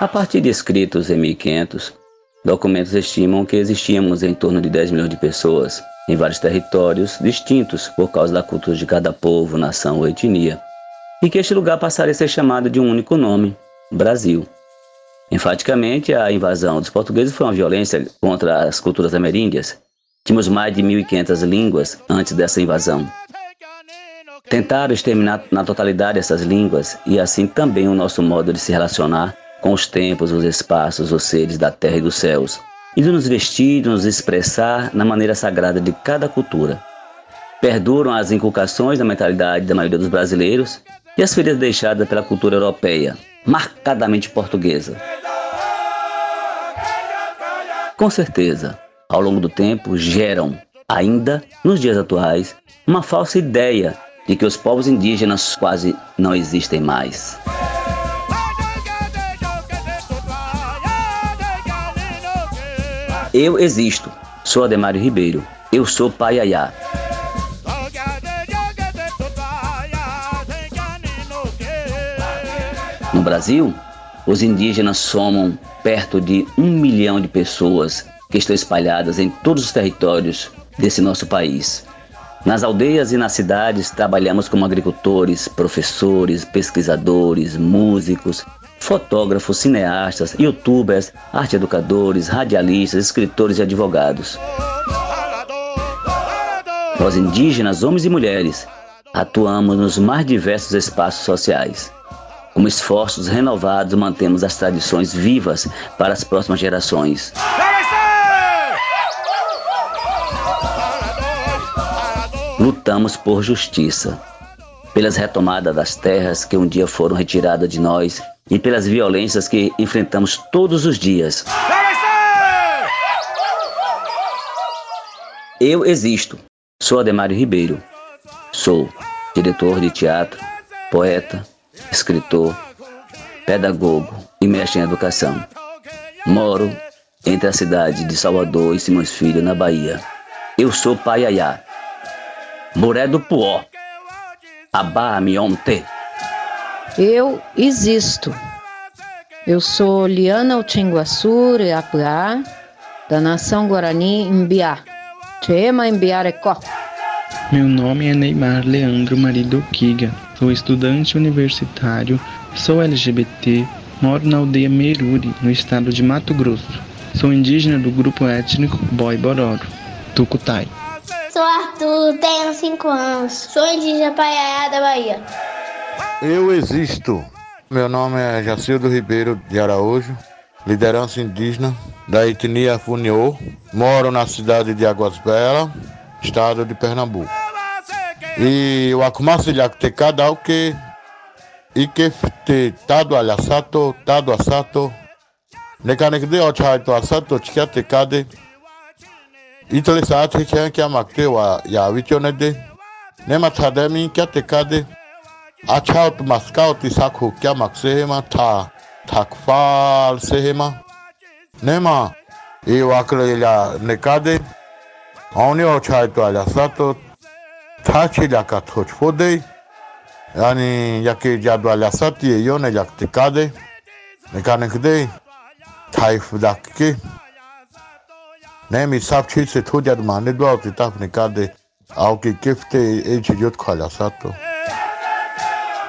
A partir de escritos em 1500, documentos estimam que existíamos em torno de 10 milhões de pessoas em vários territórios distintos por causa da cultura de cada povo, nação ou etnia, e que este lugar passaria a ser chamado de um único nome, Brasil. Enfaticamente, a invasão dos portugueses foi uma violência contra as culturas ameríndias. Tínhamos mais de 1.500 línguas antes dessa invasão. Tentaram exterminar na totalidade essas línguas e assim também o nosso modo de se relacionar com os tempos, os espaços, os seres da terra e dos céus, e de nos vestir, de nos expressar na maneira sagrada de cada cultura. Perduram as inculcações da mentalidade da maioria dos brasileiros e as feridas deixadas pela cultura europeia, marcadamente portuguesa. Com certeza, ao longo do tempo, geram, ainda nos dias atuais, uma falsa ideia de que os povos indígenas quase não existem mais. Eu existo. Sou Ademário Ribeiro. Eu sou Paiaiá. No Brasil, os indígenas somam perto de um milhão de pessoas que estão espalhadas em todos os territórios desse nosso país. Nas aldeias e nas cidades, trabalhamos como agricultores, professores, pesquisadores, músicos, fotógrafos, cineastas, youtubers, arte educadores, radialistas, escritores e advogados. Nós indígenas, homens e mulheres, atuamos nos mais diversos espaços sociais. Com esforços renovados, mantemos as tradições vivas para as próximas gerações. Lutamos por justiça, pelas retomadas das terras que um dia foram retiradas de nós e pelas violências que enfrentamos todos os dias. Eu existo. Sou Ademário Ribeiro. Sou diretor de teatro, poeta, escritor, pedagogo e mestre em educação. Moro entre a cidade de Salvador e Simões Filho, na Bahia. Eu sou Paiaiá. Moré do Puó. Abá Mionte. Eu existo. Eu sou Liana Utinguaçu Reapuá, da nação Guarani Imbiá. Chema Imbiarecó. Meu nome é Neymar Leandro Marido Kiga. Sou estudante universitário, sou LGBT, moro na aldeia Meruri, no estado de Mato Grosso. Sou indígena do grupo étnico Boi Bororo, Tucutai. Arthur, tenho 5 anos, sou indígena Paiaiá da Bahia. Eu existo. Meu nome é Jacildo Ribeiro de Araújo, liderança indígena da etnia Funiô. Moro na cidade de Águas Belas, estado de Pernambuco. E o akumasilhak te cada o que e que te tado alhasato, tado asato, nekanek de ochaito asato, chikia Itole sa ate kyan kia makte wa ya wichone de. Ne matade mi kya tekade. Achaut maskaut isakho kya maksehema ta takfal Ne ma e wakle ya nekade. Auni ochai to ala sato tachi la kathochfode. Yani yake jadwa la sati yone yaktikade. Nekanek de. Taif dakke. Tap nekade. Ao que kifte e chijot khala sato.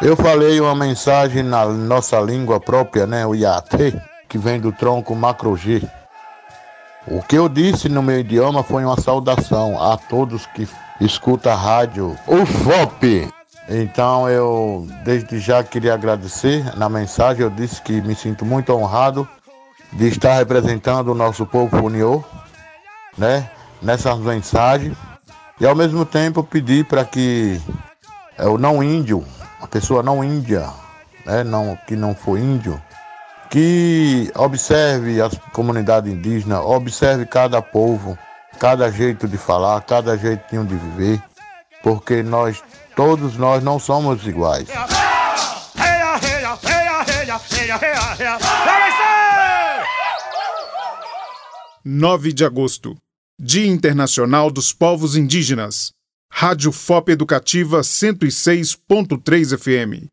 Eu falei uma mensagem na nossa língua própria, né, o Yate, que vem do tronco macro-G. O que eu disse no meu idioma foi uma saudação a todos que escutam a rádio UFOP. Então eu desde já queria agradecer. Na mensagem eu disse que me sinto muito honrado de estar representando o nosso povo Uniô, né, nessas mensagens. E ao mesmo tempo pedir para que o não índio a pessoa não índia, né, não, que não for índio, que observe as comunidades indígenas, observe cada povo, cada jeito de falar, cada jeitinho de viver, porque nós, todos nós não somos iguais. 9 de agosto Dia Internacional dos Povos Indígenas. Rádio FOP Educativa 106.3 FM.